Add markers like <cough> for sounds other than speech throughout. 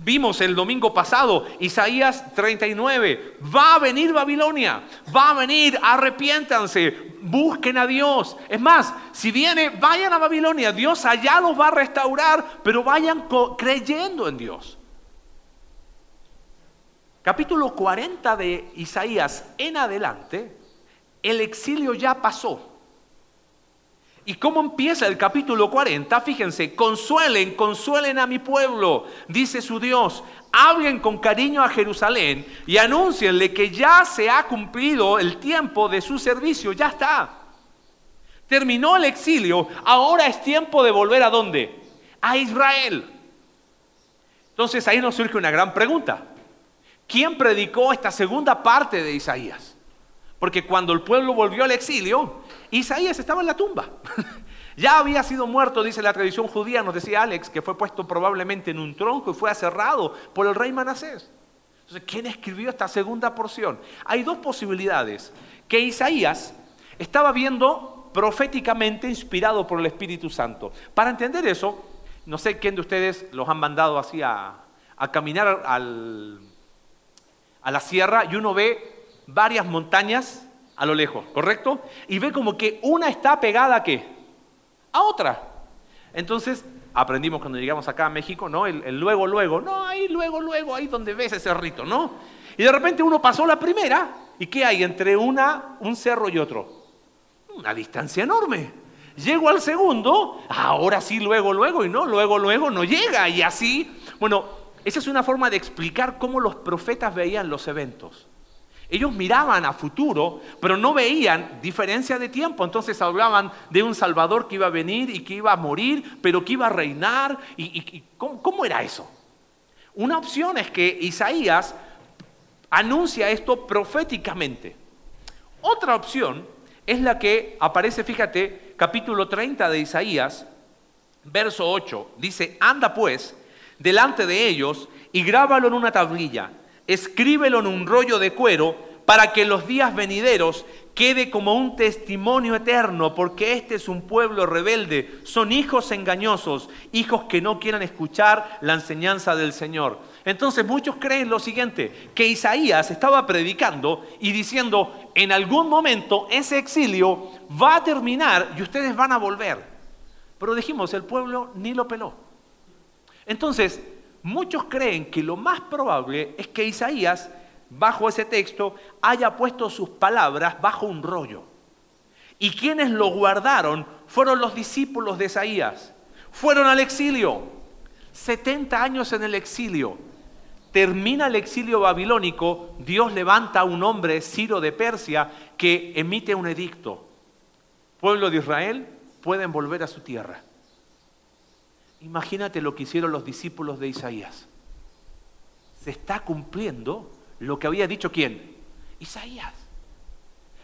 Vimos el domingo pasado, Isaías 39, va a venir Babilonia, va a venir, arrepiéntanse, busquen a Dios. Es más, si viene, vayan a Babilonia, Dios allá los va a restaurar, pero vayan creyendo en Dios. Capítulo 40 de Isaías en adelante, el exilio ya pasó. ¿Y cómo empieza el capítulo 40? Fíjense, consuelen, consuelen a mi pueblo, dice su Dios. Hablen con cariño a Jerusalén y anúncienle que ya se ha cumplido el tiempo de su servicio, ya está. Terminó el exilio, ahora es tiempo de volver a dónde? A Israel. Entonces ahí nos surge una gran pregunta. ¿Quién predicó esta segunda parte de Isaías? Porque cuando el pueblo volvió al exilio, Isaías estaba en la tumba. <laughs> ya había sido muerto, dice la tradición judía, nos decía Alex, que fue puesto probablemente en un tronco y fue aserrado por el rey Manasés. Entonces, ¿quién escribió esta segunda porción? Hay dos posibilidades. Que Isaías estaba viendo proféticamente inspirado por el Espíritu Santo. Para entender eso, no sé quién de ustedes los han mandado así a, caminar a la sierra y uno ve varias montañas a lo lejos, ¿correcto? Y ve como que una está pegada a qué? A otra. Entonces, aprendimos cuando llegamos acá a México, ¿no? El, luego, luego, no, ahí, luego, luego, ahí donde ves ese cerrito, ¿no? Y de repente uno pasó la primera, ¿y qué hay entre una, un cerro y otro? Una distancia enorme. Llego al segundo, ahora sí, luego, luego, y no, luego, luego no llega, y así. Bueno, esa es una forma de explicar cómo los profetas veían los eventos. Ellos miraban a futuro, pero no veían diferencia de tiempo. Entonces hablaban de un Salvador que iba a venir y que iba a morir, pero que iba a reinar. ¿Y, ¿cómo, era eso? Una opción es que Isaías anuncia esto proféticamente. Otra opción es la que aparece, fíjate, capítulo 30 de Isaías, verso 8. Dice, anda pues delante de ellos y grábalo en una tablilla escríbelo en un rollo de cuero para que los días venideros quede como un testimonio eterno, porque este es un pueblo rebelde, son hijos engañosos, hijos que no quieran escuchar la enseñanza del Señor. Entonces muchos creen lo siguiente, que Isaías estaba predicando y diciendo, en algún momento ese exilio va a terminar y ustedes van a volver. Pero dijimos, el pueblo ni lo peló. Entonces, Muchos creen que lo más probable es que Isaías, bajo ese texto, haya puesto sus palabras bajo un rollo. Y quienes lo guardaron fueron los discípulos de Isaías. Fueron al exilio. 70 años en el exilio. Termina el exilio babilónico, Dios levanta a un hombre, Ciro de Persia, que emite un edicto. Pueblo de Israel, pueden volver a su tierra. Imagínate lo que hicieron los discípulos de Isaías. Se está cumpliendo lo que había dicho quién? Isaías.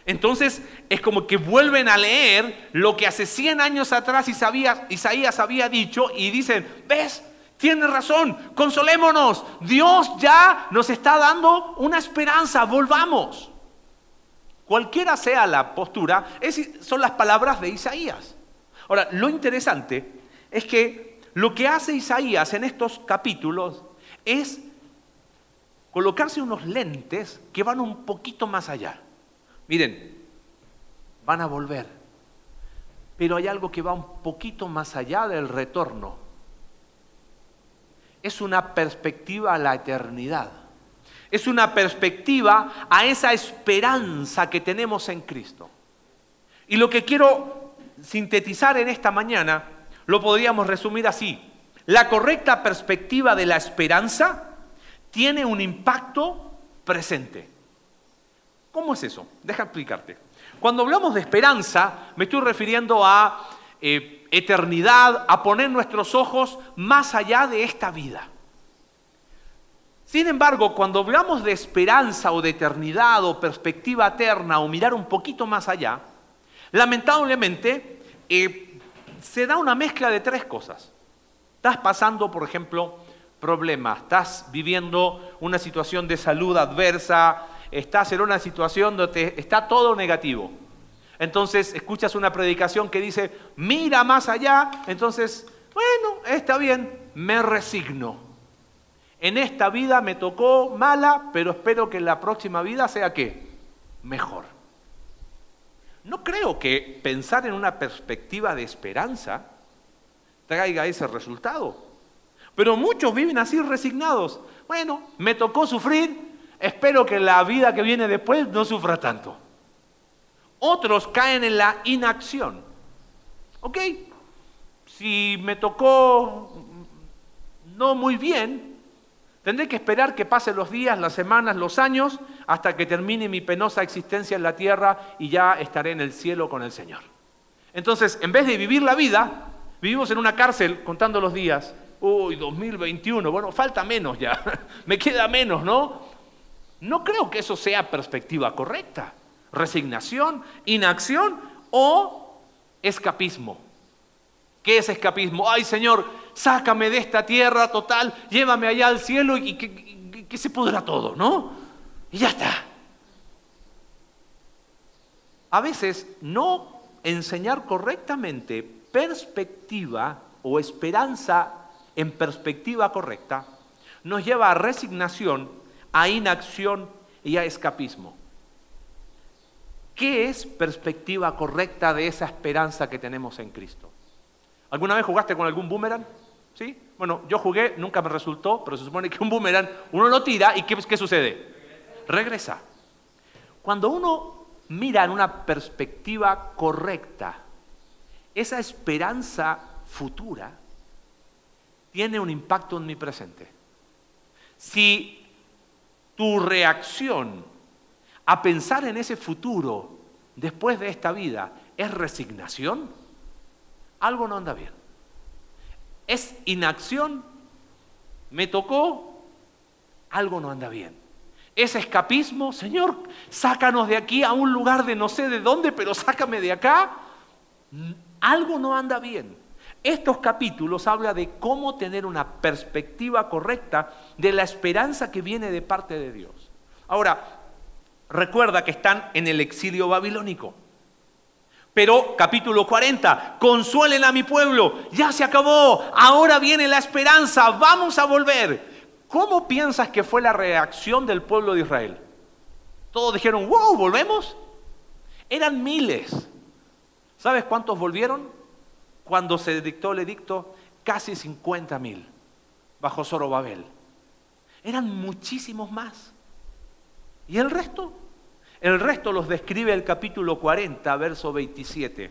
Entonces es como que vuelven a leer lo que hace 100 años atrás Isaías, había dicho y dicen, ves, tiene razón, consolémonos, Dios ya nos está dando una esperanza, volvamos. Cualquiera sea la postura, son las palabras de Isaías. Ahora, lo interesante es que lo que hace Isaías en estos capítulos es colocarse unos lentes que van un poquito más allá. Miren, van a volver, pero hay algo que va un poquito más allá del retorno. Es una perspectiva a la eternidad. Es una perspectiva a esa esperanza que tenemos en Cristo. Y lo que quiero sintetizar en esta mañana lo podríamos resumir así. La correcta perspectiva de la esperanza tiene un impacto presente. ¿Cómo es eso? Deja explicarte. Cuando hablamos de esperanza, me estoy refiriendo a eh, eternidad, a poner nuestros ojos más allá de esta vida. Sin embargo, cuando hablamos de esperanza o de eternidad o perspectiva eterna o mirar un poquito más allá, lamentablemente eh, se da una mezcla de tres cosas. Estás pasando, por ejemplo, problemas, estás viviendo una situación de salud adversa, estás en una situación donde está todo negativo. Entonces escuchas una predicación que dice, mira más allá, entonces, bueno, está bien, me resigno. En esta vida me tocó mala, pero espero que en la próxima vida sea qué? Mejor. No creo que pensar en una perspectiva de esperanza traiga ese resultado. Pero muchos viven así resignados. Bueno, me tocó sufrir, espero que la vida que viene después no sufra tanto. Otros caen en la inacción. ¿Ok? Si me tocó no muy bien, tendré que esperar que pasen los días, las semanas, los años, hasta que termine mi penosa existencia en la tierra y ya estaré en el cielo con el Señor. Entonces, en vez de vivir la vida, vivimos en una cárcel contando los días. Uy, 2021, bueno, falta menos ya, <laughs> me queda menos, ¿no? No creo que eso sea perspectiva correcta. Resignación, inacción o escapismo. ¿Qué es escapismo? Ay Señor, sácame de esta tierra total, llévame allá al cielo y que, se pudra todo, ¿no? Y ya está. A veces no enseñar correctamente perspectiva o esperanza en perspectiva correcta nos lleva a resignación, a inacción y a escapismo. ¿Qué es perspectiva correcta de esa esperanza que tenemos en Cristo? ¿Alguna vez jugaste con algún boomerang? ¿Sí? Bueno, yo jugué, nunca me resultó, pero se supone que un boomerang uno lo tira y ¿qué, qué sucede? Regresa. Cuando uno mira en una perspectiva correcta, esa esperanza futura tiene un impacto en mi presente. Si tu reacción a pensar en ese futuro después de esta vida es resignación, algo no anda bien. Es inacción, me tocó, algo no anda bien. Es escapismo, Señor, sácanos de aquí a un lugar de no sé de dónde, pero sácame de acá. Algo no anda bien. Estos capítulos hablan de cómo tener una perspectiva correcta de la esperanza que viene de parte de Dios. Ahora, recuerda que están en el exilio babilónico. Pero capítulo 40, consuelen a mi pueblo, ya se acabó, ahora viene la esperanza, vamos a volver. ¿Cómo piensas que fue la reacción del pueblo de Israel? Todos dijeron, wow, ¿volvemos? Eran miles. ¿Sabes cuántos volvieron? Cuando se dictó el edicto, casi 50 mil bajo Zorobabel. Eran muchísimos más. ¿Y el resto? El resto los describe el capítulo 40, verso 27.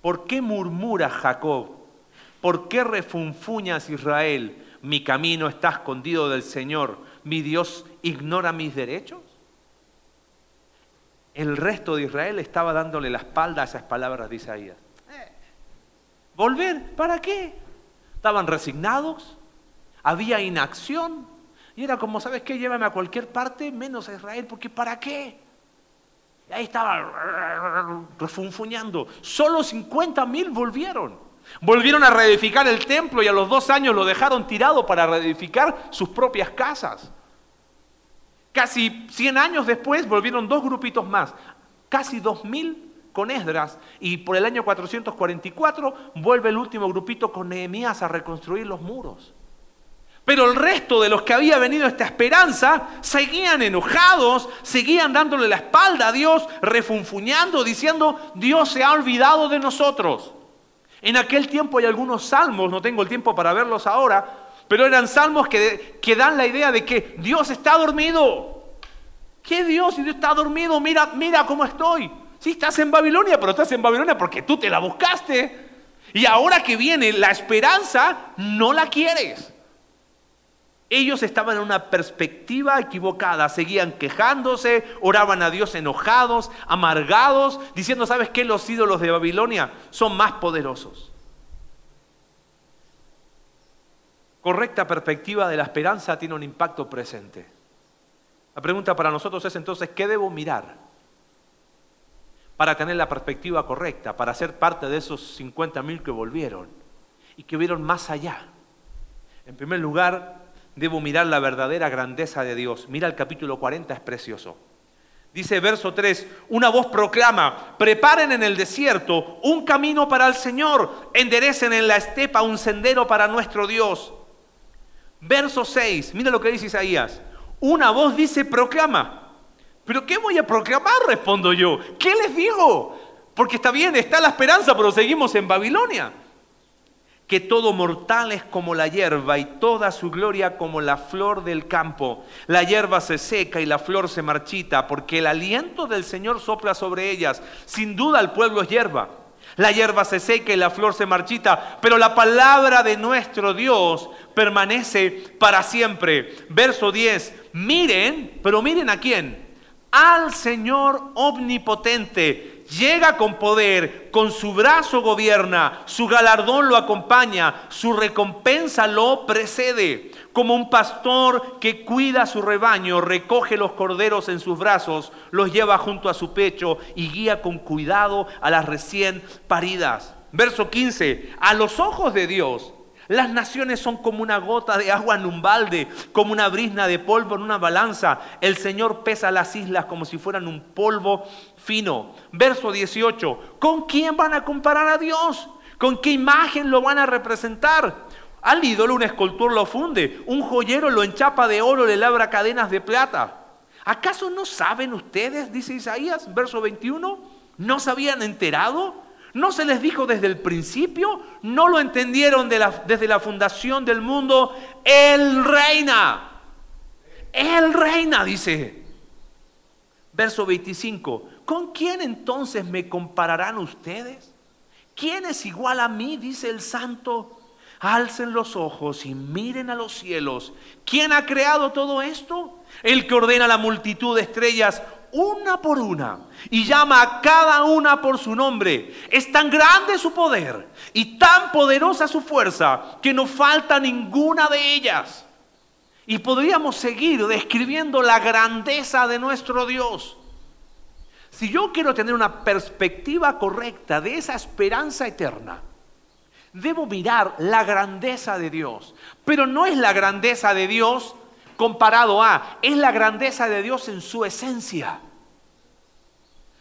¿Por qué murmura Jacob? ¿Por qué refunfuñas Israel? Mi camino está escondido del Señor. ¿Mi Dios ignora mis derechos? El resto de Israel estaba dándole la espalda a esas palabras de Isaías. ¿Volver? ¿Para qué? Estaban resignados, había inacción, y era como, ¿sabes qué? Llévame a cualquier parte menos a Israel, porque ¿para qué? Ahí estaba refunfuñando. Solo 50 mil volvieron. Volvieron a reedificar el templo y a los dos años lo dejaron tirado para reedificar sus propias casas. Casi 100 años después volvieron dos grupitos más, casi 2000 con Esdras y por el año 444 vuelve el último grupito con Nehemías a reconstruir los muros. Pero el resto de los que había venido esta esperanza seguían enojados, seguían dándole la espalda a Dios, refunfuñando, diciendo, Dios se ha olvidado de nosotros. En aquel tiempo hay algunos salmos, no tengo el tiempo para verlos ahora, pero eran salmos que, dan la idea de que Dios está dormido. ¿Qué Dios? Si Dios está dormido, mira, mira cómo estoy. Sí, estás en Babilonia, pero estás en Babilonia porque tú te la buscaste. Y ahora que viene la esperanza, no la quieres. Ellos estaban en una perspectiva equivocada, seguían quejándose, oraban a Dios enojados, amargados, diciendo, ¿sabes qué? Los ídolos de Babilonia son más poderosos. Correcta perspectiva de la esperanza tiene un impacto presente. La pregunta para nosotros es entonces, ¿qué debo mirar? Para tener la perspectiva correcta, para ser parte de esos 50 mil que volvieron y que vieron más allá. En primer lugar, debo mirar la verdadera grandeza de Dios. Mira el capítulo 40, es precioso. Dice verso 3, una voz proclama, preparen en el desierto un camino para el Señor, enderecen en la estepa un sendero para nuestro Dios. Verso 6, mira lo que dice Isaías. Una voz dice, proclama. ¿Pero qué voy a proclamar? Respondo yo. ¿Qué les digo? Porque está bien, está la esperanza, pero seguimos en Babilonia. Que todo mortal es como la hierba y toda su gloria como la flor del campo. La hierba se seca y la flor se marchita, porque el aliento del Señor sopla sobre ellas. Sin duda el pueblo es hierba. La hierba se seca y la flor se marchita, pero la palabra de nuestro Dios permanece para siempre. Verso 10, miren, pero miren a quién, al Señor omnipotente. Llega con poder, con su brazo gobierna, su galardón lo acompaña, su recompensa lo precede. Como un pastor que cuida su rebaño, recoge los corderos en sus brazos, los lleva junto a su pecho y guía con cuidado a las recién paridas. Verso 15, a los ojos de Dios las naciones son como una gota de agua en un balde, como una brisna de polvo en una balanza. El Señor pesa las islas como si fueran un polvo fino. Verso 18. ¿Con quién van a comparar a Dios? ¿Con qué imagen lo van a representar? Al ídolo un escultor lo funde, un joyero lo enchapa de oro, le labra cadenas de plata. ¿Acaso no saben ustedes, dice Isaías, verso 21? ¿No se habían enterado? ¿No se les dijo desde el principio? ¿No lo entendieron desde la fundación del mundo? Él reina. Él reina, dice. Verso 25. ¿Con quién entonces me compararán ustedes? ¿Quién es igual a mí? Dice el santo. Alcen los ojos y miren a los cielos. ¿Quién ha creado todo esto? El que ordena la multitud de estrellas una por una y llama a cada una por su nombre. Es tan grande su poder y tan poderosa su fuerza que no falta ninguna de ellas. Y podríamos seguir describiendo la grandeza de nuestro Dios. Si yo quiero tener una perspectiva correcta de esa esperanza eterna, debo mirar la grandeza de Dios. Pero no es la grandeza de Dios comparado a, es la grandeza de Dios en su esencia.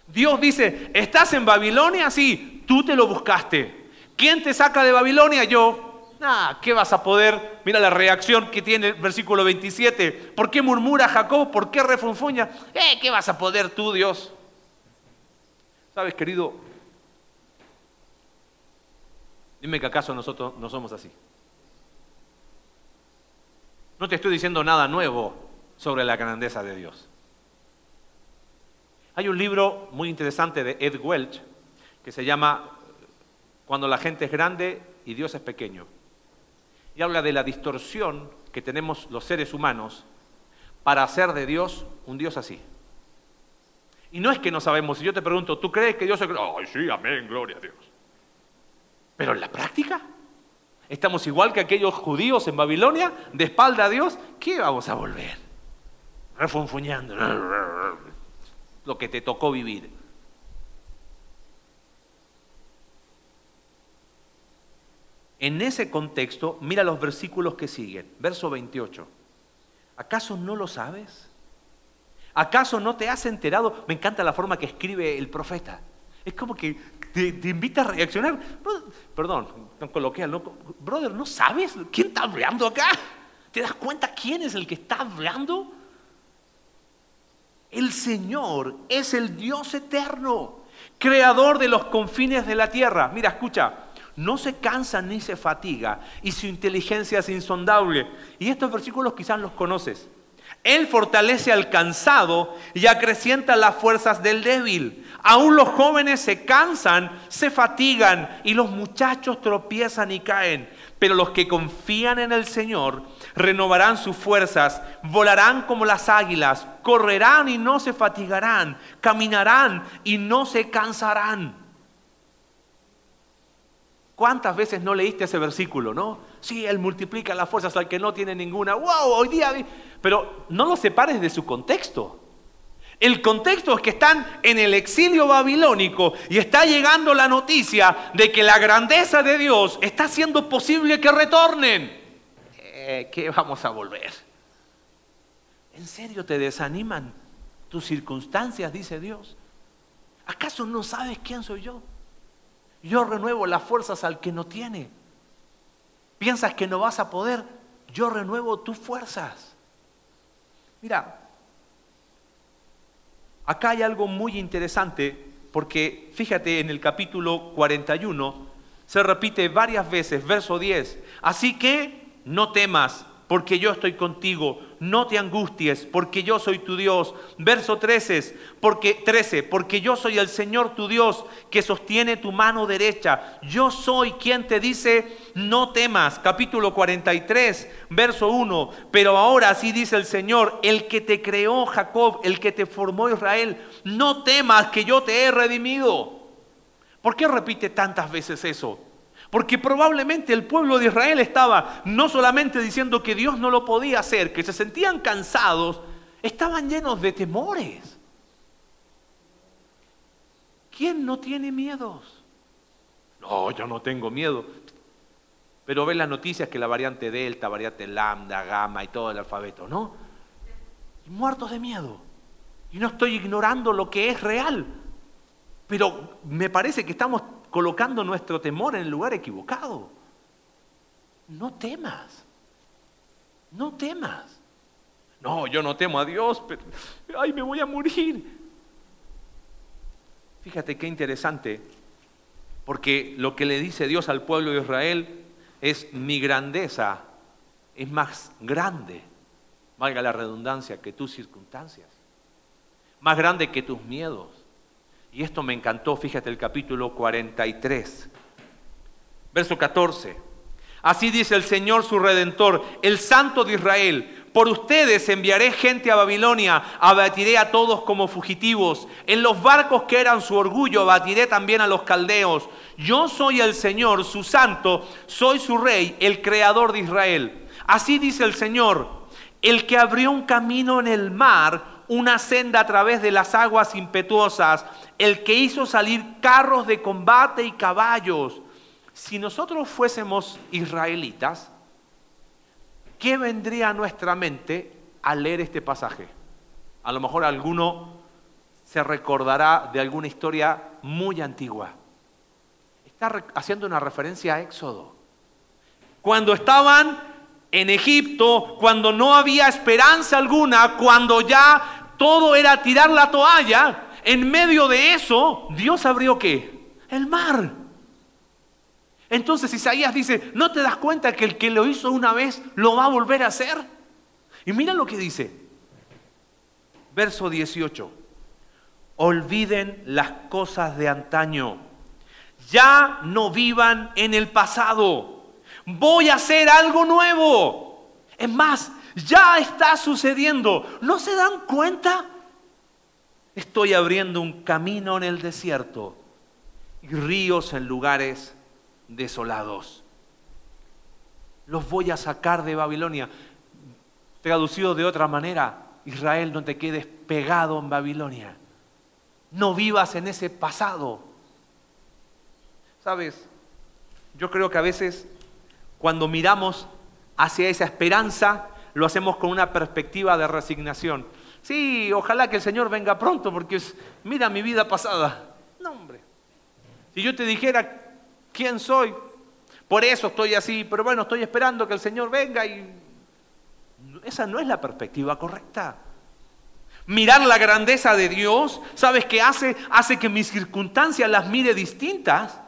Dios dice, ¿estás en Babilonia? Sí, tú te lo buscaste. ¿Quién te saca de Babilonia? Yo. Ah, ¿qué vas a poder? Mira la reacción que tiene el versículo 27. ¿Por qué murmura Jacob? ¿Por qué refunfuña? Eh, ¿Qué vas a poder tú, Dios? Sabes, querido, dime que acaso nosotros no somos así. No te estoy diciendo nada nuevo sobre la grandeza de Dios. Hay un libro muy interesante de Ed Welch que se llama Cuando la gente es grande y Dios es pequeño. Y habla de la distorsión que tenemos los seres humanos para hacer de Dios un Dios así. Y no es que no sabemos, si yo te pregunto, ¿tú crees que Dios es... Ay, sí, amén, gloria a Dios. Pero en la práctica, Estamos igual que aquellos judíos en Babilonia, de espalda a Dios. ¿Qué vamos a volver? Refunfuñando. Lo que te tocó vivir. En ese contexto, mira los versículos que siguen. Verso 28. ¿Acaso no lo sabes? ¿Acaso no te has enterado? Me encanta la forma que escribe el profeta. Es como que te, invita a reaccionar. Perdón, tan coloquial, ¿no? Brother, ¿no sabes quién está hablando acá? ¿Te das cuenta quién es el que está hablando? El Señor es el Dios eterno, creador de los confines de la tierra. Mira, escucha, no se cansa ni se fatiga y su inteligencia es insondable. Y estos versículos quizás los conoces. Él fortalece al cansado y acrecienta las fuerzas del débil. Aún los jóvenes se cansan, se fatigan y los muchachos tropiezan y caen. Pero los que confían en el Señor renovarán sus fuerzas, volarán como las águilas, correrán y no se fatigarán, caminarán y no se cansarán. ¿Cuántas veces no leíste ese versículo, no? Sí, Él multiplica las fuerzas al que no tiene ninguna. ¡Wow! Hoy día pero no lo separes de su contexto. El contexto es que están en el exilio babilónico y está llegando la noticia de que la grandeza de Dios está haciendo posible que retornen. Eh, ¿Qué vamos a volver? ¿En serio te desaniman tus circunstancias, dice Dios? ¿Acaso no sabes quién soy yo? Yo renuevo las fuerzas al que no tiene. ¿Piensas que no vas a poder? yo renuevo tus fuerzas. Mira, acá hay algo muy interesante porque fíjate en el capítulo 41 se repite varias veces, verso 10, así que no temas, porque yo estoy contigo. No te angusties, porque yo soy tu Dios. Verso 13, porque 13, porque yo soy el Señor tu Dios que sostiene tu mano derecha. Yo soy quien te dice, no temas. Capítulo 43, verso 1. Pero ahora sí dice el Señor, el que te creó Jacob, el que te formó Israel, no temas que yo te he redimido. ¿Por qué repite tantas veces eso? Porque probablemente el pueblo de Israel estaba no solamente diciendo que Dios no lo podía hacer, que se sentían cansados, estaban llenos de temores. ¿Quién no tiene miedos? No, yo no tengo miedo. Pero ve las noticias que la variante Delta, variante Lambda, Gamma y todo el alfabeto, ¿no? muertos de miedo. Y no estoy ignorando lo que es real. Pero me parece que estamos colocando nuestro temor en el lugar equivocado. No temas. No temas. No, yo no temo a Dios, pero ay, me voy a morir. Fíjate qué interesante, porque lo que le dice Dios al pueblo de Israel es mi grandeza es más grande, valga la redundancia, que tus circunstancias, más grande que tus miedos y esto me encantó, fíjate el capítulo 43, verso 14. Así dice el Señor su redentor, el Santo de Israel. Por ustedes enviaré gente a Babilonia, abatiré a todos como fugitivos. En los barcos que eran su orgullo, abatiré también a los caldeos. Yo soy el Señor, su santo, soy su rey, el creador de Israel. Así dice el Señor, el que abrió un camino en el mar, una senda a través de las aguas impetuosas, el que hizo salir carros de combate y caballos. Si nosotros fuésemos israelitas, ¿qué vendría a nuestra mente al leer este pasaje? A lo mejor alguno se recordará de alguna historia muy antigua. Está haciendo una referencia a Éxodo. Cuando estaban en Egipto, cuando no había esperanza alguna, cuando ya todo era tirar la toalla, en medio de eso, Dios abrió qué? El mar. Entonces Isaías dice, ¿no te das cuenta que el que lo hizo una vez lo va a volver a hacer? Y mira lo que dice. Verso 18. Olviden las cosas de antaño. Ya no vivan en el pasado. Voy a hacer algo nuevo. Es más, ya está sucediendo. ¿No se dan cuenta? Estoy abriendo un camino en el desierto y ríos en lugares desolados. Los voy a sacar de Babilonia. Traducido de otra manera, Israel, no te quedes pegado en Babilonia. No vivas en ese pasado. Sabes, yo creo que a veces cuando miramos hacia esa esperanza, lo hacemos con una perspectiva de resignación. Sí, ojalá que el Señor venga pronto porque mira mi vida pasada. No, hombre. Si yo te dijera quién soy, por eso estoy así, pero bueno, estoy esperando que el Señor venga y esa no es la perspectiva correcta. Mirar la grandeza de Dios, ¿sabes qué hace? Hace que mis circunstancias las mire distintas.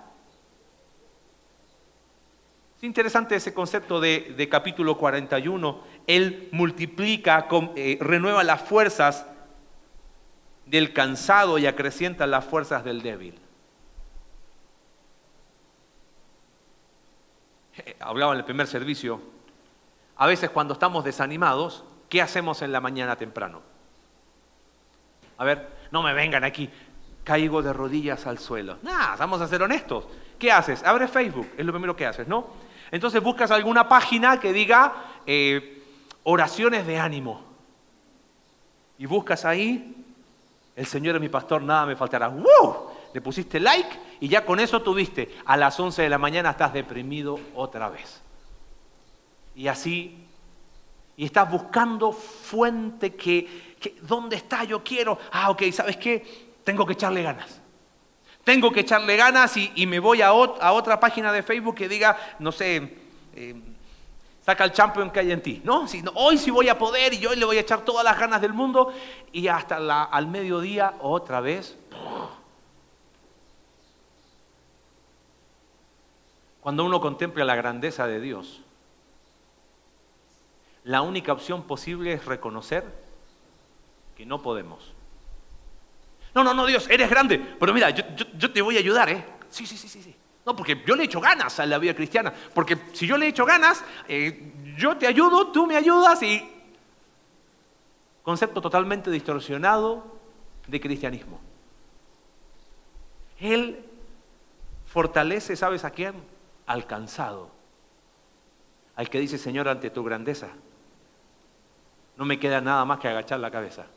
Es interesante ese concepto de, de capítulo 41 él multiplica, eh, renueva las fuerzas del cansado y acrecienta las fuerzas del débil. Eh, hablaba en el primer servicio, a veces cuando estamos desanimados, ¿qué hacemos en la mañana temprano? A ver, no me vengan aquí, caigo de rodillas al suelo. Nada, vamos a ser honestos. ¿Qué haces? Abre Facebook, es lo primero que haces, ¿no? Entonces buscas alguna página que diga eh, oraciones de ánimo. Y buscas ahí, el Señor es mi pastor, nada me faltará. ¡Woo! Le pusiste like y ya con eso tuviste. A las 11 de la mañana estás deprimido otra vez. Y así, y estás buscando fuente que, ¿dónde está? Yo quiero. Ah, ok, ¿sabes qué? Tengo que echarle ganas. Tengo que echarle ganas y, me voy a, otra página de Facebook que diga, no sé, eh, saca el champion que hay en ti, ¿no? Hoy sí voy a poder y hoy le voy a echar todas las ganas del mundo y hasta al mediodía otra vez. Cuando uno contempla la grandeza de Dios, la única opción posible es reconocer que no podemos. No, no, no, Dios, eres grande, pero mira, yo, yo te voy a ayudar, ¿eh? Sí, sí, sí, sí, sí. No, porque yo le he hecho ganas a la vida cristiana. Porque si yo le he hecho ganas, eh, yo te ayudo, tú me ayudas y... Concepto totalmente distorsionado de cristianismo. Él fortalece, ¿sabes a quién? Al cansado. Al que dice, Señor, ante tu grandeza, no me queda nada más que agachar la cabeza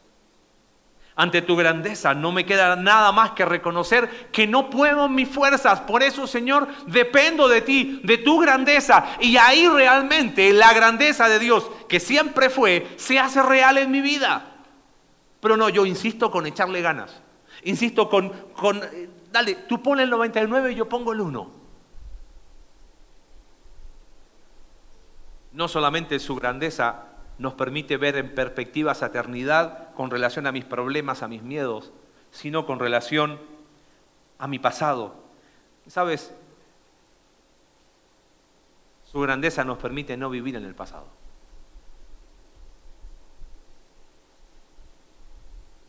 ante tu grandeza. No me queda nada más que reconocer que no puedo mis fuerzas. Por eso, Señor, dependo de ti, de tu grandeza. Y ahí realmente la grandeza de Dios, que siempre fue, se hace real en mi vida. Pero no, yo insisto con echarle ganas. Insisto con, con eh, dale, tú pones el 99 y yo pongo el 1. No solamente su grandeza nos permite ver en perspectiva esa eternidad con relación a mis problemas, a mis miedos, sino con relación a mi pasado. ¿Sabes? Su grandeza nos permite no vivir en el pasado.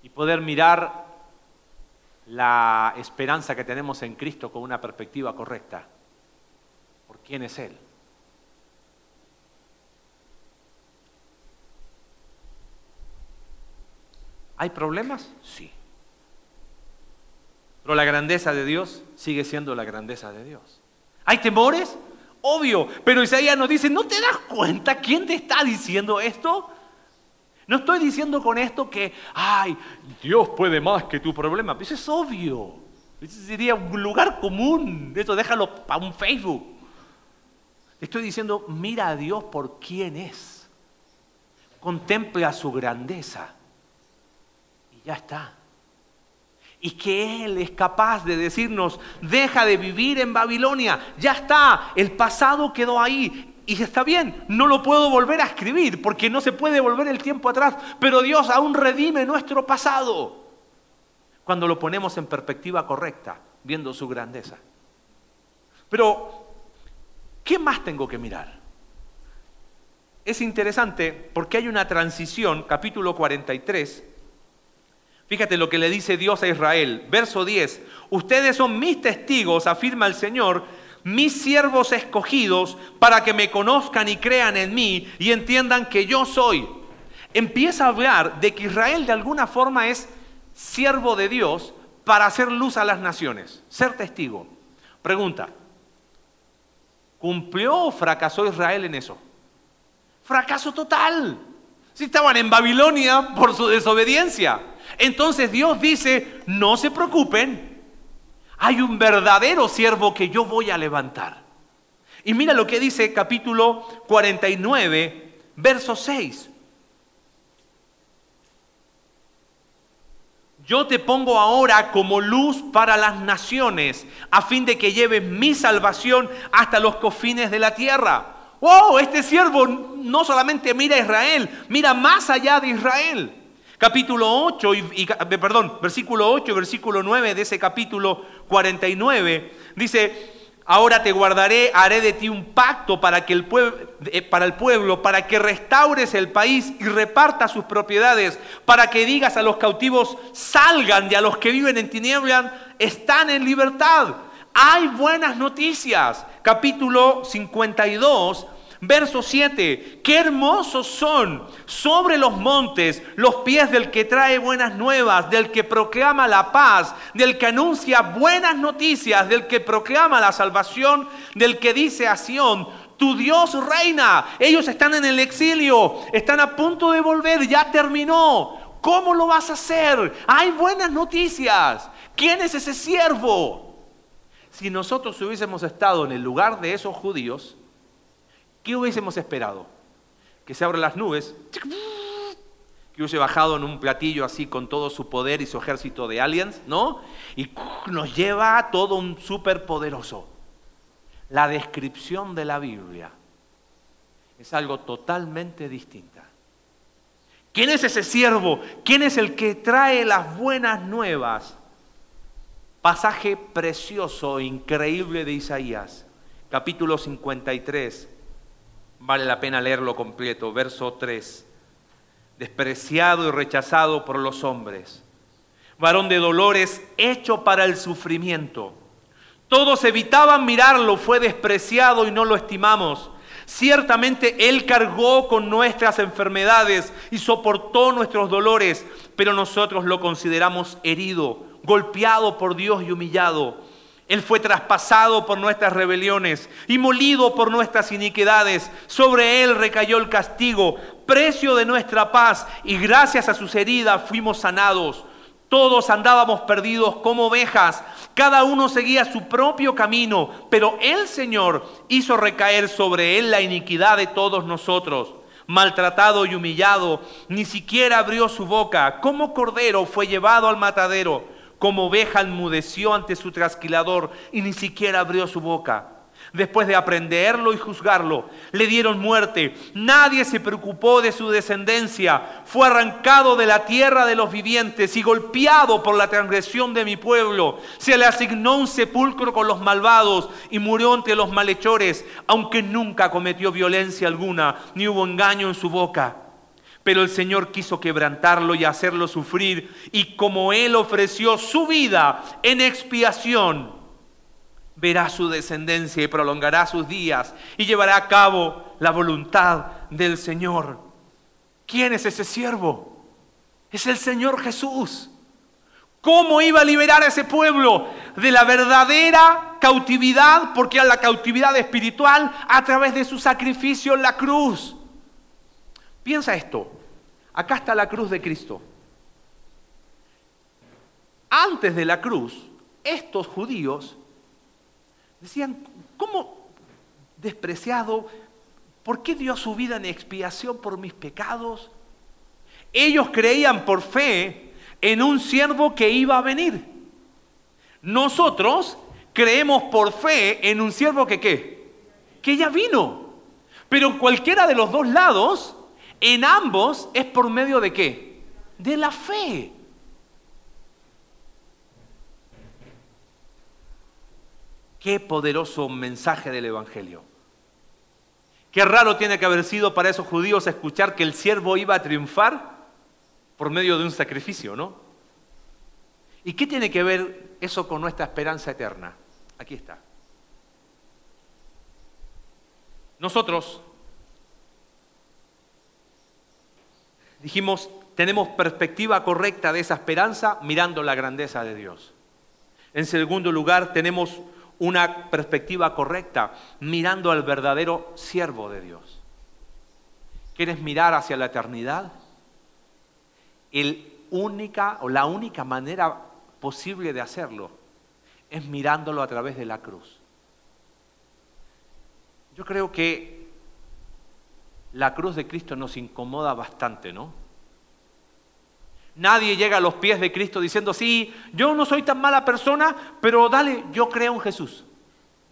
Y poder mirar la esperanza que tenemos en Cristo con una perspectiva correcta. ¿Por quién es Él? ¿Hay problemas? Sí. Pero la grandeza de Dios sigue siendo la grandeza de Dios. ¿Hay temores? Obvio. Pero Isaías nos dice, ¿no te das cuenta quién te está diciendo esto? No estoy diciendo con esto que, ay, Dios puede más que tu problema. Eso es obvio. Eso sería un lugar común. Esto déjalo para un Facebook. Estoy diciendo, mira a Dios por quién es. Contempla su grandeza ya está. Y que Él es capaz de decirnos, deja de vivir en Babilonia, ya está, el pasado quedó ahí. Y está bien, no lo puedo volver a escribir porque no se puede volver el tiempo atrás, pero Dios aún redime nuestro pasado cuando lo ponemos en perspectiva correcta, viendo su grandeza. Pero, ¿qué más tengo que mirar? Es interesante porque hay una transición, capítulo 43, Fíjate lo que le dice Dios a Israel. Verso 10. Ustedes son mis testigos, afirma el Señor, mis siervos escogidos para que me conozcan y crean en mí y entiendan que yo soy. Empieza a hablar de que Israel de alguna forma es siervo de Dios para hacer luz a las naciones, ser testigo. Pregunta, ¿cumplió o fracasó Israel en eso? Fracaso total. Si estaban en Babilonia por su desobediencia. Entonces Dios dice, no se preocupen, hay un verdadero siervo que yo voy a levantar. Y mira lo que dice capítulo 49, verso 6. Yo te pongo ahora como luz para las naciones, a fin de que lleves mi salvación hasta los cofines de la tierra. ¡Wow! Este siervo no solamente mira a Israel, mira más allá de Israel. Capítulo 8, y, perdón, versículo 8 y versículo 9 de ese capítulo 49, dice, ahora te guardaré, haré de ti un pacto para, que el eh, para el pueblo, para que restaures el país y repartas sus propiedades, para que digas a los cautivos, salgan, y a los que viven en tinieblas, están en libertad. Hay buenas noticias. Capítulo 52, Verso 7, qué hermosos son sobre los montes los pies del que trae buenas nuevas, del que proclama la paz, del que anuncia buenas noticias, del que proclama la salvación, del que dice a Sión, tu Dios reina. Ellos están en el exilio, están a punto de volver, ya terminó. ¿Cómo lo vas a hacer? Hay buenas noticias. ¿Quién es ese siervo? Si nosotros hubiésemos estado en el lugar de esos judíos, ¿Qué hubiésemos esperado? Que se abran las nubes, que hubiese bajado en un platillo así con todo su poder y su ejército de aliens, ¿no? Y nos lleva a todo un superpoderoso. La descripción de la Biblia es algo totalmente distinta. ¿Quién es ese siervo? ¿Quién es el que trae las buenas nuevas? Pasaje precioso, increíble de Isaías, capítulo 53. Vale la pena leerlo completo, verso 3. Despreciado y rechazado por los hombres, varón de dolores, hecho para el sufrimiento. Todos evitaban mirarlo, fue despreciado y no lo estimamos. Ciertamente Él cargó con nuestras enfermedades y soportó nuestros dolores, pero nosotros lo consideramos herido, golpeado por Dios y humillado. Él fue traspasado por nuestras rebeliones y molido por nuestras iniquidades. Sobre Él recayó el castigo, precio de nuestra paz, y gracias a sus heridas fuimos sanados. Todos andábamos perdidos como ovejas, cada uno seguía su propio camino, pero el Señor hizo recaer sobre él la iniquidad de todos nosotros. Maltratado y humillado, ni siquiera abrió su boca. Como cordero fue llevado al matadero, como oveja enmudeció ante su trasquilador y ni siquiera abrió su boca después de aprenderlo y juzgarlo. Le dieron muerte. Nadie se preocupó de su descendencia. Fue arrancado de la tierra de los vivientes y golpeado por la transgresión de mi pueblo. Se le asignó un sepulcro con los malvados y murió entre los malhechores, aunque nunca cometió violencia alguna, ni hubo engaño en su boca. Pero el Señor quiso quebrantarlo y hacerlo sufrir, y como Él ofreció su vida en expiación, verá su descendencia y prolongará sus días y llevará a cabo la voluntad del Señor. ¿Quién es ese siervo? Es el Señor Jesús. ¿Cómo iba a liberar a ese pueblo de la verdadera cautividad? Porque a la cautividad espiritual a través de su sacrificio en la cruz. Piensa esto. Acá está la cruz de Cristo. Antes de la cruz, estos judíos Decían, ¿cómo despreciado? ¿Por qué dio su vida en expiación por mis pecados? Ellos creían por fe en un siervo que iba a venir. Nosotros creemos por fe en un siervo que qué? Que ya vino. Pero cualquiera de los dos lados, en ambos es por medio de qué? De la fe. Qué poderoso mensaje del Evangelio. Qué raro tiene que haber sido para esos judíos escuchar que el siervo iba a triunfar por medio de un sacrificio, ¿no? ¿Y qué tiene que ver eso con nuestra esperanza eterna? Aquí está. Nosotros dijimos, tenemos perspectiva correcta de esa esperanza mirando la grandeza de Dios. En segundo lugar, tenemos una perspectiva correcta, mirando al verdadero siervo de Dios. ¿Quieres mirar hacia la eternidad? El única o la única manera posible de hacerlo es mirándolo a través de la cruz. Yo creo que la cruz de Cristo nos incomoda bastante, ¿no? Nadie llega a los pies de Cristo diciendo, sí, yo no soy tan mala persona, pero dale, yo creo en Jesús.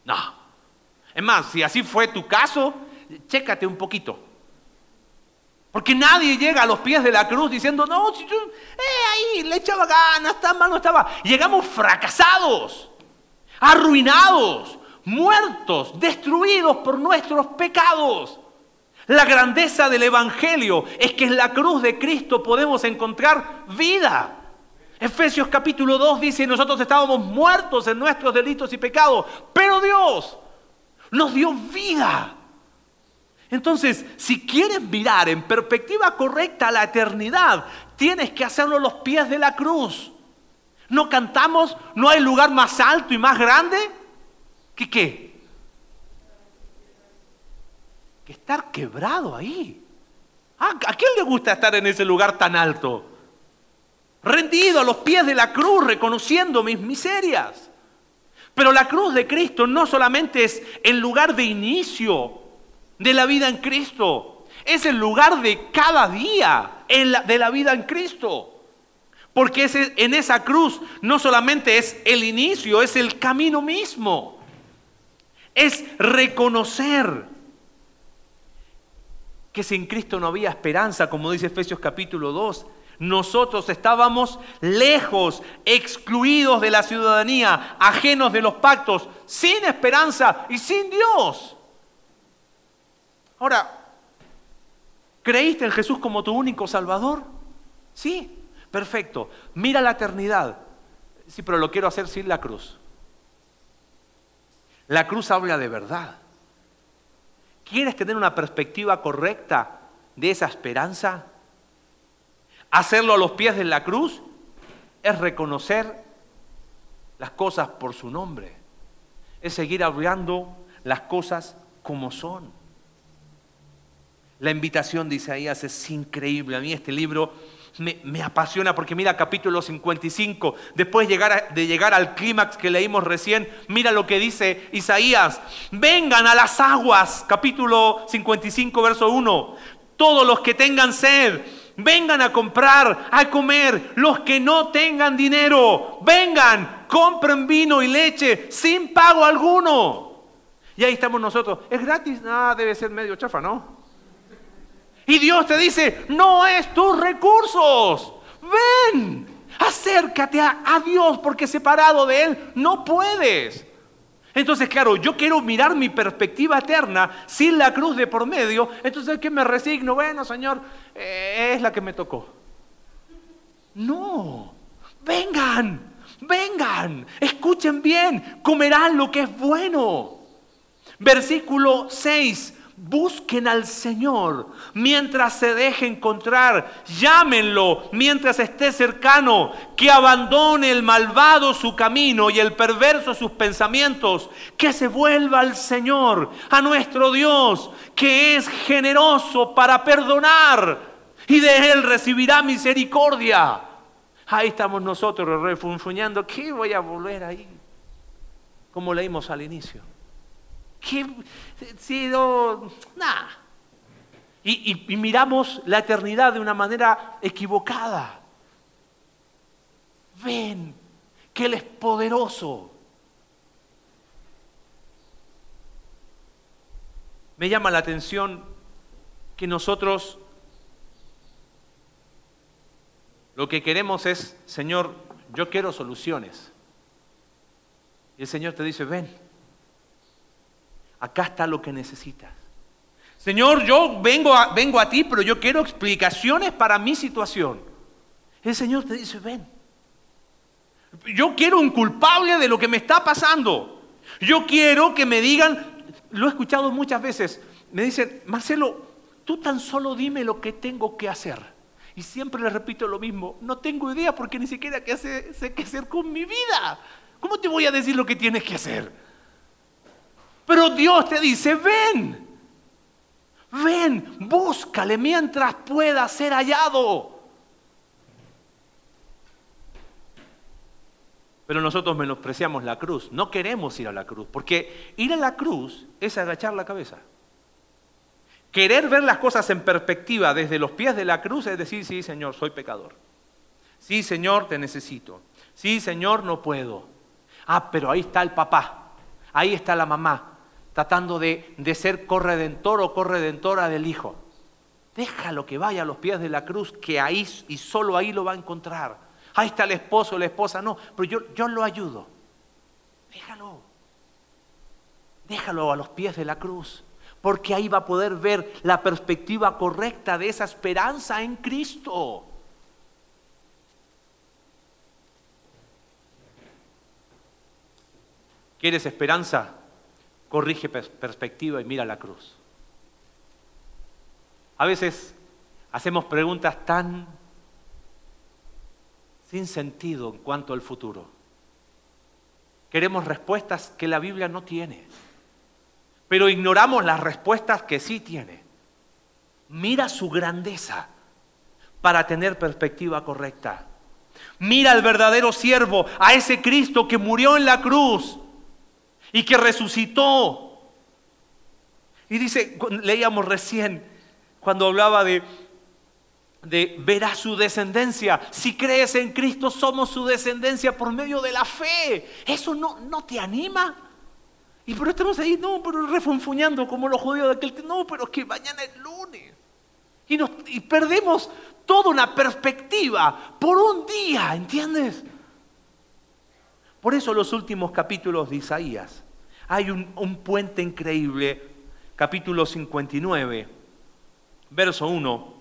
No. Es más, si así fue tu caso, chécate un poquito. Porque nadie llega a los pies de la cruz diciendo, no, si yo, eh, ahí le echaba ganas, tan mal no estaba. Llegamos fracasados, arruinados, muertos, destruidos por nuestros pecados. La grandeza del Evangelio es que en la cruz de Cristo podemos encontrar vida. Efesios capítulo 2 dice, nosotros estábamos muertos en nuestros delitos y pecados, pero Dios nos dio vida. Entonces, si quieres mirar en perspectiva correcta la eternidad, tienes que hacerlo los pies de la cruz. No cantamos, no hay lugar más alto y más grande que qué? Que estar quebrado ahí. Ah, ¿A quién le gusta estar en ese lugar tan alto? Rendido a los pies de la cruz, reconociendo mis miserias. Pero la cruz de Cristo no solamente es el lugar de inicio de la vida en Cristo, es el lugar de cada día de la vida en Cristo. Porque en esa cruz no solamente es el inicio, es el camino mismo. Es reconocer que sin Cristo no había esperanza, como dice Efesios capítulo 2. Nosotros estábamos lejos, excluidos de la ciudadanía, ajenos de los pactos, sin esperanza y sin Dios. Ahora, ¿creíste en Jesús como tu único Salvador? Sí, perfecto. Mira la eternidad. Sí, pero lo quiero hacer sin la cruz. La cruz habla de verdad. ¿Quieres tener una perspectiva correcta de esa esperanza? Hacerlo a los pies de la cruz es reconocer las cosas por su nombre. Es seguir hablando las cosas como son. La invitación de Isaías es increíble. A mí este libro me, apasiona porque mira capítulo 55, después de llegar al clímax que leímos recién, mira lo que dice Isaías, vengan a las aguas, capítulo 55, verso 1, todos los que tengan sed, vengan a comprar, a comer, los que no tengan dinero, vengan, compren vino y leche sin pago alguno. Y ahí estamos nosotros, ¿es gratis? Ah, debe ser medio chafa, ¿no? Y Dios te dice, no es tus recursos. Ven, acércate a, Dios porque separado de Él no puedes. Entonces, claro, yo quiero mirar mi perspectiva eterna sin la cruz de por medio. Entonces, ¿qué me resigno? Bueno, Señor, eh, es la que me tocó. No, vengan, vengan, escuchen bien, comerán lo que es bueno. Versículo 6, Busquen al Señor mientras se deje encontrar. Llámenlo mientras esté cercano. Que abandone el malvado su camino y el perverso sus pensamientos. Que se vuelva al Señor, a nuestro Dios, que es generoso para perdonar. Y de Él recibirá misericordia. Ahí estamos nosotros refunfuñando. ¿Qué voy a volver ahí? Como leímos al inicio. ¿Qué? sido nada. Y, y miramos la eternidad de una manera equivocada. Ven que Él es poderoso. Me llama la atención que nosotros lo que queremos es, Señor, yo quiero soluciones. Y el Señor te dice, ven, acá está lo que necesitas. Señor, yo vengo a, vengo a ti, pero yo quiero explicaciones para mi situación. El Señor te dice, ven. Yo quiero un culpable de lo que me está pasando. Yo quiero que me digan, lo he escuchado muchas veces, me dicen, Marcelo, tú tan solo dime lo que tengo que hacer. Y siempre le repito lo mismo, no tengo idea porque ni siquiera sé qué hacer con mi vida. ¿Cómo te voy a decir lo que tienes que hacer? Pero Dios te dice, ven, ven, búscale mientras pueda ser hallado. Pero nosotros menospreciamos la cruz, no queremos ir a la cruz, porque ir a la cruz es agachar la cabeza. Querer ver las cosas en perspectiva desde los pies de la cruz es decir, sí, Señor, soy pecador. Sí, Señor, te necesito. Sí, Señor, no puedo. Ah, pero ahí está el papá, ahí está la mamá, tratando de, ser corredentor o corredentora del Hijo. Déjalo que vaya a los pies de la cruz, que ahí y solo ahí lo va a encontrar. Ahí está el esposo la esposa, no, pero yo, yo lo ayudo. Déjalo. Déjalo a los pies de la cruz, porque ahí va a poder ver la perspectiva correcta de esa esperanza en Cristo. ¿Quieres esperanza? Corrige perspectiva y mira la cruz. A veces hacemos preguntas tan sin sentido en cuanto al futuro. Queremos respuestas que la Biblia no tiene, pero ignoramos las respuestas que sí tiene. Mira su grandeza para tener perspectiva correcta. Mira al verdadero siervo, a ese Cristo que murió en la cruz y que resucitó. Y dice, leíamos recién, cuando hablaba de, de ver a su descendencia. Si crees en Cristo, somos su descendencia por medio de la fe. ¿Eso no, no te anima? Y pero estamos ahí, no, pero refunfuñando como los judíos de aquel No, pero es que mañana es lunes. Y, nos, y perdemos toda una perspectiva por un día, ¿entiendes? Por eso los últimos capítulos de Isaías. Hay un, puente increíble, capítulo 59, verso 1.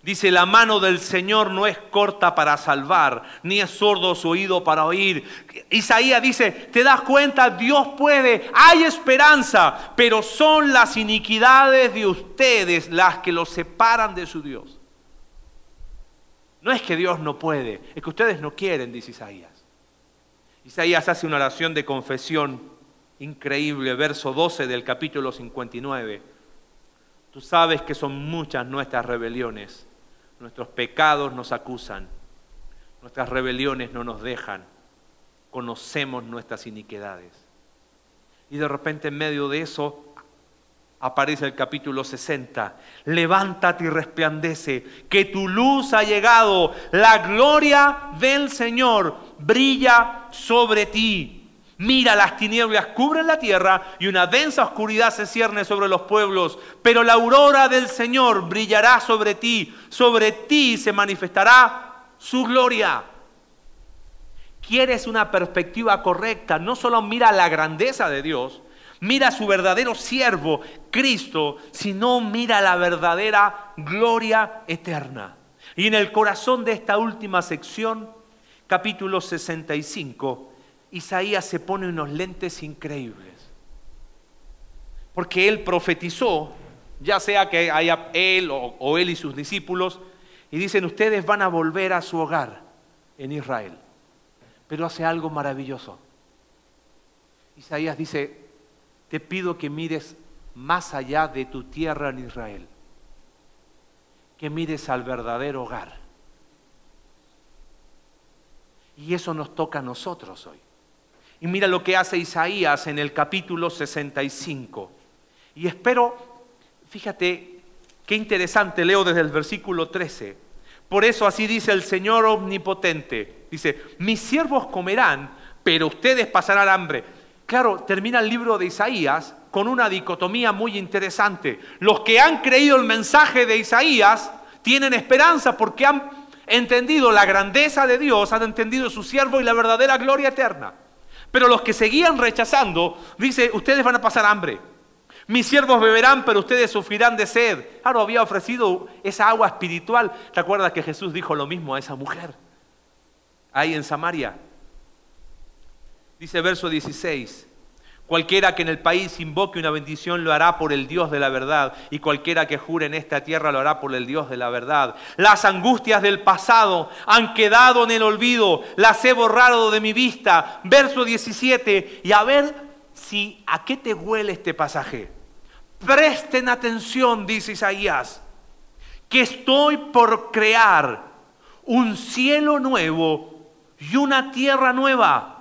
Dice, la mano del Señor no es corta para salvar, ni es sordo su oído para oír. Isaías dice, te das cuenta, Dios puede, hay esperanza, pero son las iniquidades de ustedes las que los separan de su Dios. No es que Dios no puede, es que ustedes no quieren, dice Isaías. Isaías hace una oración de confesión increíble, verso 12 del capítulo 59. Tú sabes que son muchas nuestras rebeliones Nuestros pecados nos acusan, nuestras rebeliones no nos dejan, conocemos nuestras iniquidades. Y de repente en medio de eso aparece el capítulo 60. Levántate y resplandece, que tu luz ha llegado, la gloria del Señor brilla sobre ti. Mira, las tinieblas cubren la tierra y una densa oscuridad se cierne sobre los pueblos, pero la aurora del Señor brillará sobre ti, sobre ti se manifestará su gloria. ¿Quieres una perspectiva correcta? No solo mira la grandeza de Dios, mira a su verdadero siervo, Cristo, sino mira la verdadera gloria eterna. Y en el corazón de esta última sección, capítulo 65, Isaías se pone unos lentes increíbles. Porque él profetizó, ya sea que haya él o, él y sus discípulos, y dicen, ustedes van a volver a su hogar en Israel. Pero hace algo maravilloso. Isaías dice, te pido que mires más allá de tu tierra en Israel, que mires al verdadero hogar. Y eso nos toca a nosotros hoy. Y mira lo que hace Isaías en el capítulo 65. Y espero, fíjate, qué interesante, leo desde el versículo 13. Por eso así dice el Señor omnipotente. Dice, mis siervos comerán, pero ustedes pasarán hambre. Claro, termina el libro de Isaías con una dicotomía muy interesante. Los que han creído el mensaje de Isaías tienen esperanza porque han entendido la grandeza de Dios, han entendido su siervo y la verdadera gloria eterna. Pero los que seguían rechazando, dice, ustedes van a pasar hambre. Mis siervos beberán, pero ustedes sufrirán de sed. Claro, había ofrecido esa agua espiritual. ¿Te acuerdas que Jesús dijo lo mismo a esa mujer? Ahí en Samaria. Dice verso 16. Cualquiera que en el país invoque una bendición lo hará por el Dios de la verdad, y cualquiera que jure en esta tierra lo hará por el Dios de la verdad. Las angustias del pasado han quedado en el olvido, las he borrado de mi vista. Verso 17, y a ver si a qué te huele este pasaje. Presten atención, dice Isaías, que estoy por crear un cielo nuevo y una tierra nueva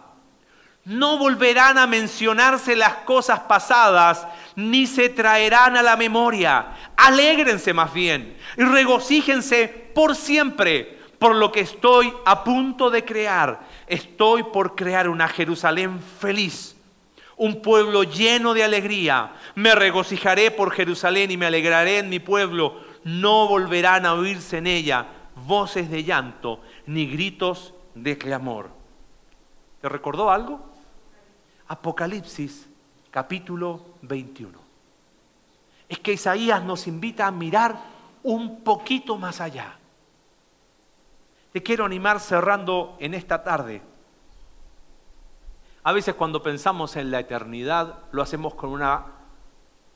no volverán a mencionarse las cosas pasadas, ni se traerán a la memoria. Alégrense más bien y regocíjense por siempre por lo que estoy a punto de crear. Estoy por crear una Jerusalén feliz, un pueblo lleno de alegría. Me regocijaré por Jerusalén y me alegraré en mi pueblo. No volverán a oírse en ella voces de llanto ni gritos de clamor. ¿Te recordó algo? Apocalipsis capítulo 21. Es que Isaías nos invita a mirar un poquito más allá. Te quiero animar cerrando en esta tarde. A veces cuando pensamos en la eternidad lo hacemos con una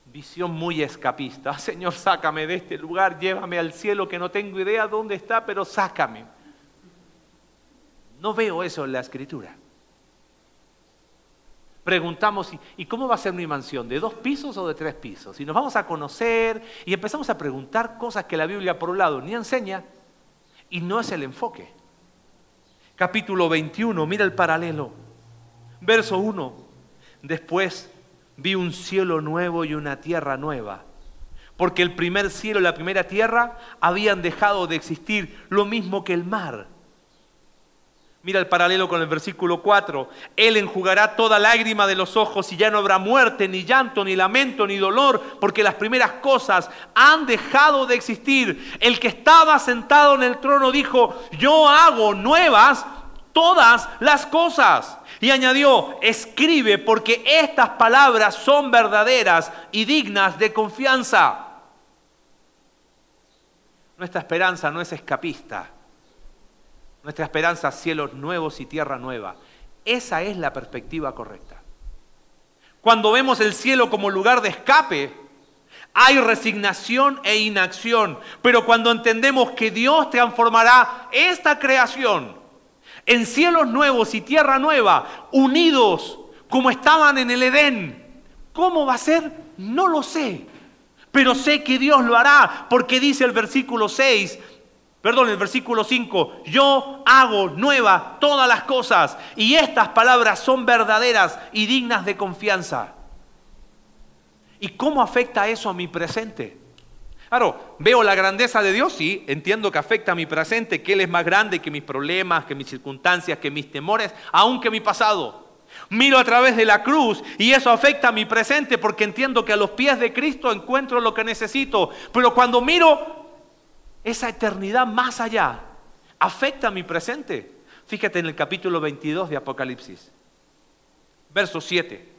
visión muy escapista. <laughs> Señor, sácame de este lugar, llévame al cielo que no tengo idea dónde está, pero sácame. No veo eso en la escritura preguntamos, ¿y cómo va a ser mi mansión? ¿De dos pisos o de tres pisos? Y nos vamos a conocer y empezamos a preguntar cosas que la Biblia, por un lado, ni enseña y no es el enfoque. Capítulo 21, mira el paralelo. Verso 1, después vi un cielo nuevo y una tierra nueva. Porque el primer cielo y la primera tierra habían dejado de existir, lo mismo que el mar Mira el paralelo con el versículo 4. Él enjugará toda lágrima de los ojos y ya no habrá muerte, ni llanto, ni lamento, ni dolor, porque las primeras cosas han dejado de existir. El que estaba sentado en el trono dijo, yo hago nuevas todas las cosas. Y añadió, escribe porque estas palabras son verdaderas y dignas de confianza. Nuestra esperanza no es escapista nuestra esperanza, cielos nuevos y tierra nueva. Esa es la perspectiva correcta. Cuando vemos el cielo como lugar de escape, hay resignación e inacción. Pero cuando entendemos que Dios transformará esta creación en cielos nuevos y tierra nueva, unidos como estaban en el Edén, ¿cómo va a ser? No lo sé. Pero sé que Dios lo hará, porque dice el versículo 6, Perdón, el versículo 5, yo hago nueva todas las cosas y estas palabras son verdaderas y dignas de confianza. ¿Y cómo afecta eso a mi presente? Claro, veo la grandeza de Dios, sí, entiendo que afecta a mi presente, que Él es más grande que mis problemas, que mis circunstancias, que mis temores, aún que mi pasado. Miro a través de la cruz y eso afecta a mi presente porque entiendo que a los pies de Cristo encuentro lo que necesito. Pero cuando miro esa eternidad más allá afecta a mi presente. Fíjate en el capítulo 22 de Apocalipsis, verso 7.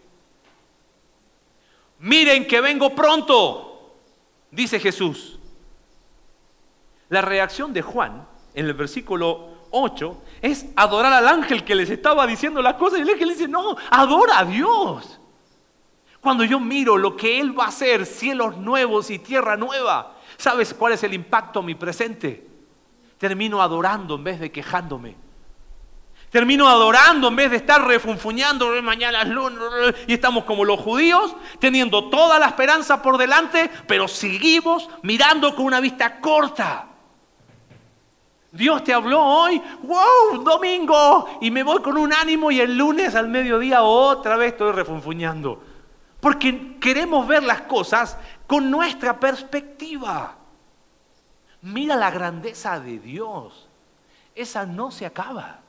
Miren que vengo pronto, dice Jesús. La reacción de Juan en el versículo 8 es adorar al ángel que les estaba diciendo las cosas y el ángel dice, no, adora a Dios. Cuando yo miro lo que Él va a hacer, cielos nuevos y tierra nueva, ¿Sabes cuál es el impacto en mi presente? Termino adorando en vez de quejándome. Termino adorando en vez de estar refunfuñando mañana y estamos como los judíos, teniendo toda la esperanza por delante, pero seguimos mirando con una vista corta. Dios te habló hoy, wow, domingo, y me voy con un ánimo y el lunes al mediodía otra vez estoy refunfuñando. Porque queremos ver las cosas con nuestra perspectiva. Mira la grandeza de Dios. Esa no se acaba.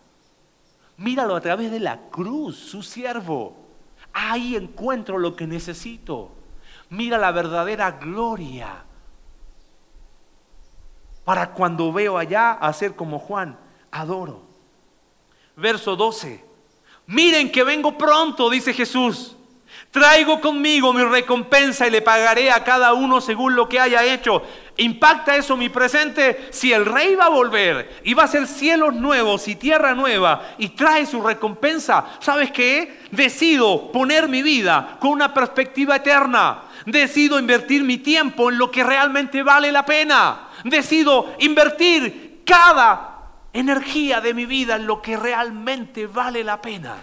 Míralo a través de la cruz, su siervo. Ahí encuentro lo que necesito. Mira la verdadera gloria. Para cuando veo allá hacer como Juan, adoro. Verso 12. Miren que vengo pronto, dice Jesús. Traigo conmigo mi recompensa y le pagaré a cada uno según lo que haya hecho. ¿Impacta eso mi presente? Si el rey va a volver y va a ser cielos nuevos y tierra nueva y trae su recompensa, ¿sabes qué? Decido poner mi vida con una perspectiva eterna. Decido invertir mi tiempo en lo que realmente vale la pena. Decido invertir cada energía de mi vida en lo que realmente vale la pena.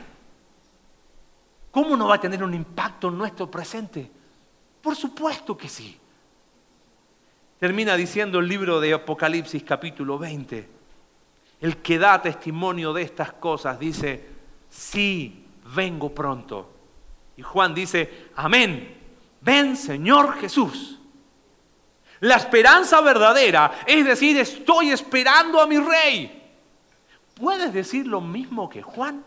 ¿Cómo no va a tener un impacto en nuestro presente? Por supuesto que sí. Termina diciendo el libro de Apocalipsis capítulo 20. El que da testimonio de estas cosas dice, sí, vengo pronto. Y Juan dice, amén, ven Señor Jesús. La esperanza verdadera, es decir, estoy esperando a mi rey. ¿Puedes decir lo mismo que Juan?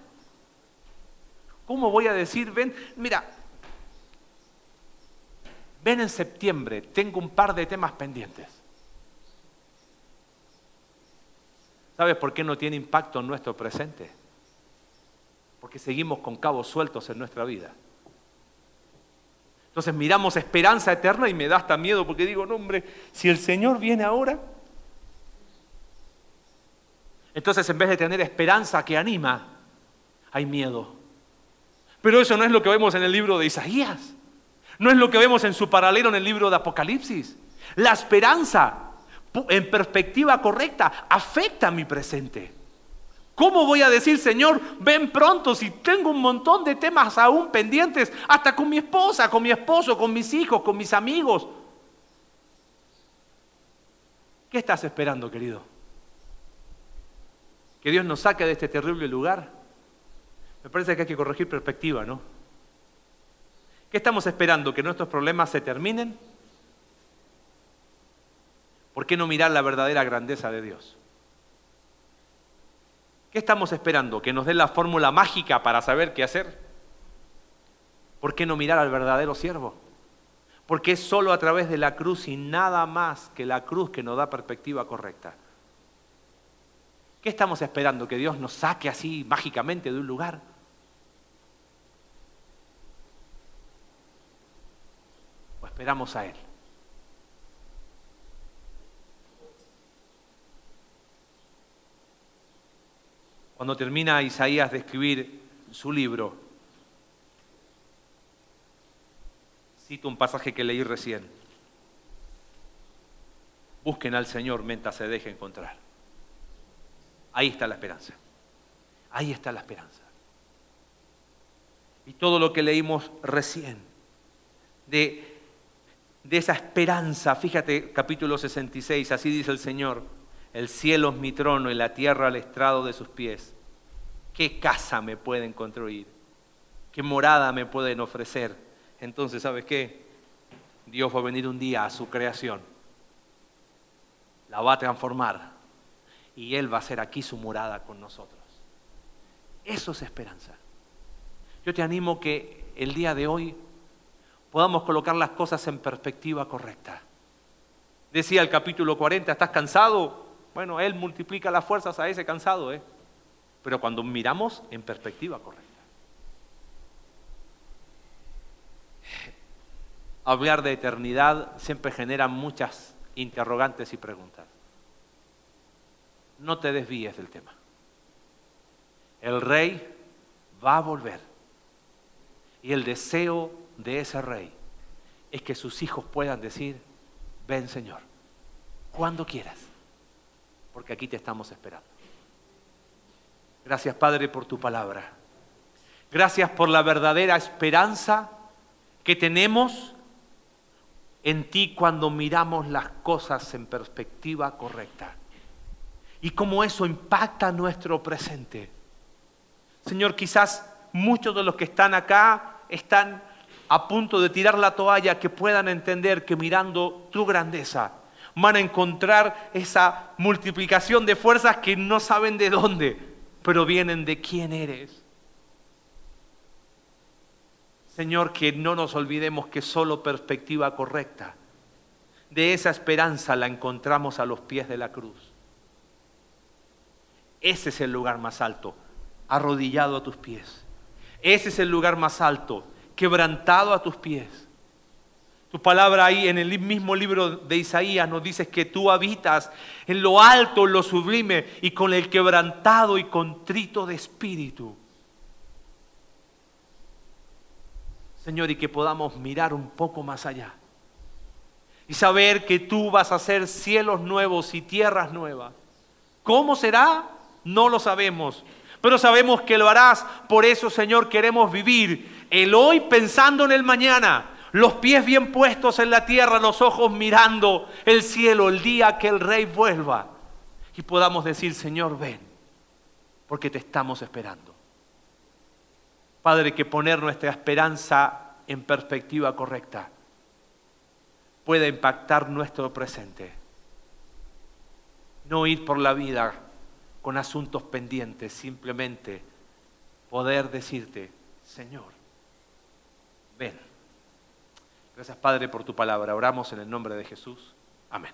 ¿Cómo voy a decir, ven, mira, ven en septiembre, tengo un par de temas pendientes? ¿Sabes por qué no tiene impacto en nuestro presente? Porque seguimos con cabos sueltos en nuestra vida. Entonces miramos esperanza eterna y me da hasta miedo porque digo, no hombre, si el Señor viene ahora, entonces en vez de tener esperanza que anima, hay miedo. Pero eso no es lo que vemos en el libro de Isaías. No es lo que vemos en su paralelo en el libro de Apocalipsis. La esperanza en perspectiva correcta afecta a mi presente. ¿Cómo voy a decir, Señor, ven pronto si tengo un montón de temas aún pendientes, hasta con mi esposa, con mi esposo, con mis hijos, con mis amigos? ¿Qué estás esperando, querido? ¿Que Dios nos saque de este terrible lugar? Me parece que hay que corregir perspectiva, ¿no? ¿Qué estamos esperando? ¿Que nuestros problemas se terminen? ¿Por qué no mirar la verdadera grandeza de Dios? ¿Qué estamos esperando? ¿Que nos den la fórmula mágica para saber qué hacer? ¿Por qué no mirar al verdadero siervo? Porque es solo a través de la cruz y nada más que la cruz que nos da perspectiva correcta. ¿Qué estamos esperando? ¿Que Dios nos saque así mágicamente de un lugar? Esperamos a Él? Cuando termina Isaías de escribir su libro, cito un pasaje que leí recién. Busquen al Señor mientras se deje encontrar. Ahí está la esperanza. Ahí está la esperanza. Y todo lo que leímos recién, de, de esa esperanza, fíjate capítulo 66, así dice el Señor, el cielo es mi trono y la tierra al estrado de sus pies. ¿Qué casa me pueden construir? ¿Qué morada me pueden ofrecer? Entonces, ¿sabes qué? Dios va a venir un día a su creación, la va a transformar y Él va a hacer aquí su morada con nosotros. Eso es esperanza. Yo te animo que el día de hoy podamos colocar las cosas en perspectiva correcta. Decía el capítulo 40, ¿estás cansado? Bueno, Él multiplica las fuerzas a ese cansado, ¿eh? Pero cuando miramos en perspectiva correcta. Hablar de eternidad siempre genera muchas interrogantes y preguntas. No te desvíes del tema. El rey va a volver. Y el deseo de ese rey es que sus hijos puedan decir, ven Señor, cuando quieras porque aquí te estamos esperando. Gracias Padre por tu palabra. Gracias por la verdadera esperanza que tenemos en ti cuando miramos las cosas en perspectiva correcta. Y cómo eso impacta nuestro presente. Señor, quizás muchos de los que están acá están a punto de tirar la toalla, que puedan entender que mirando tu grandeza, van a encontrar esa multiplicación de fuerzas que no saben de dónde, pero vienen de quién eres. Señor, que no nos olvidemos que solo perspectiva correcta de esa esperanza la encontramos a los pies de la cruz. Ese es el lugar más alto, arrodillado a tus pies. Ese es el lugar más alto, quebrantado a tus pies tu palabra ahí en el mismo libro de Isaías nos dice que tú habitas en lo alto, en lo sublime y con el quebrantado y contrito de espíritu. Señor, y que podamos mirar un poco más allá y saber que tú vas a hacer cielos nuevos y tierras nuevas. ¿Cómo será? No lo sabemos, pero sabemos que lo harás. Por eso, Señor, queremos vivir el hoy pensando en el mañana los pies bien puestos en la tierra, los ojos mirando el cielo el día que el rey vuelva y podamos decir, Señor, ven, porque te estamos esperando. Padre, que poner nuestra esperanza en perspectiva correcta pueda impactar nuestro presente. No ir por la vida con asuntos pendientes, simplemente poder decirte, Señor, ven. Gracias Padre por tu palabra. Oramos en el nombre de Jesús. Amén.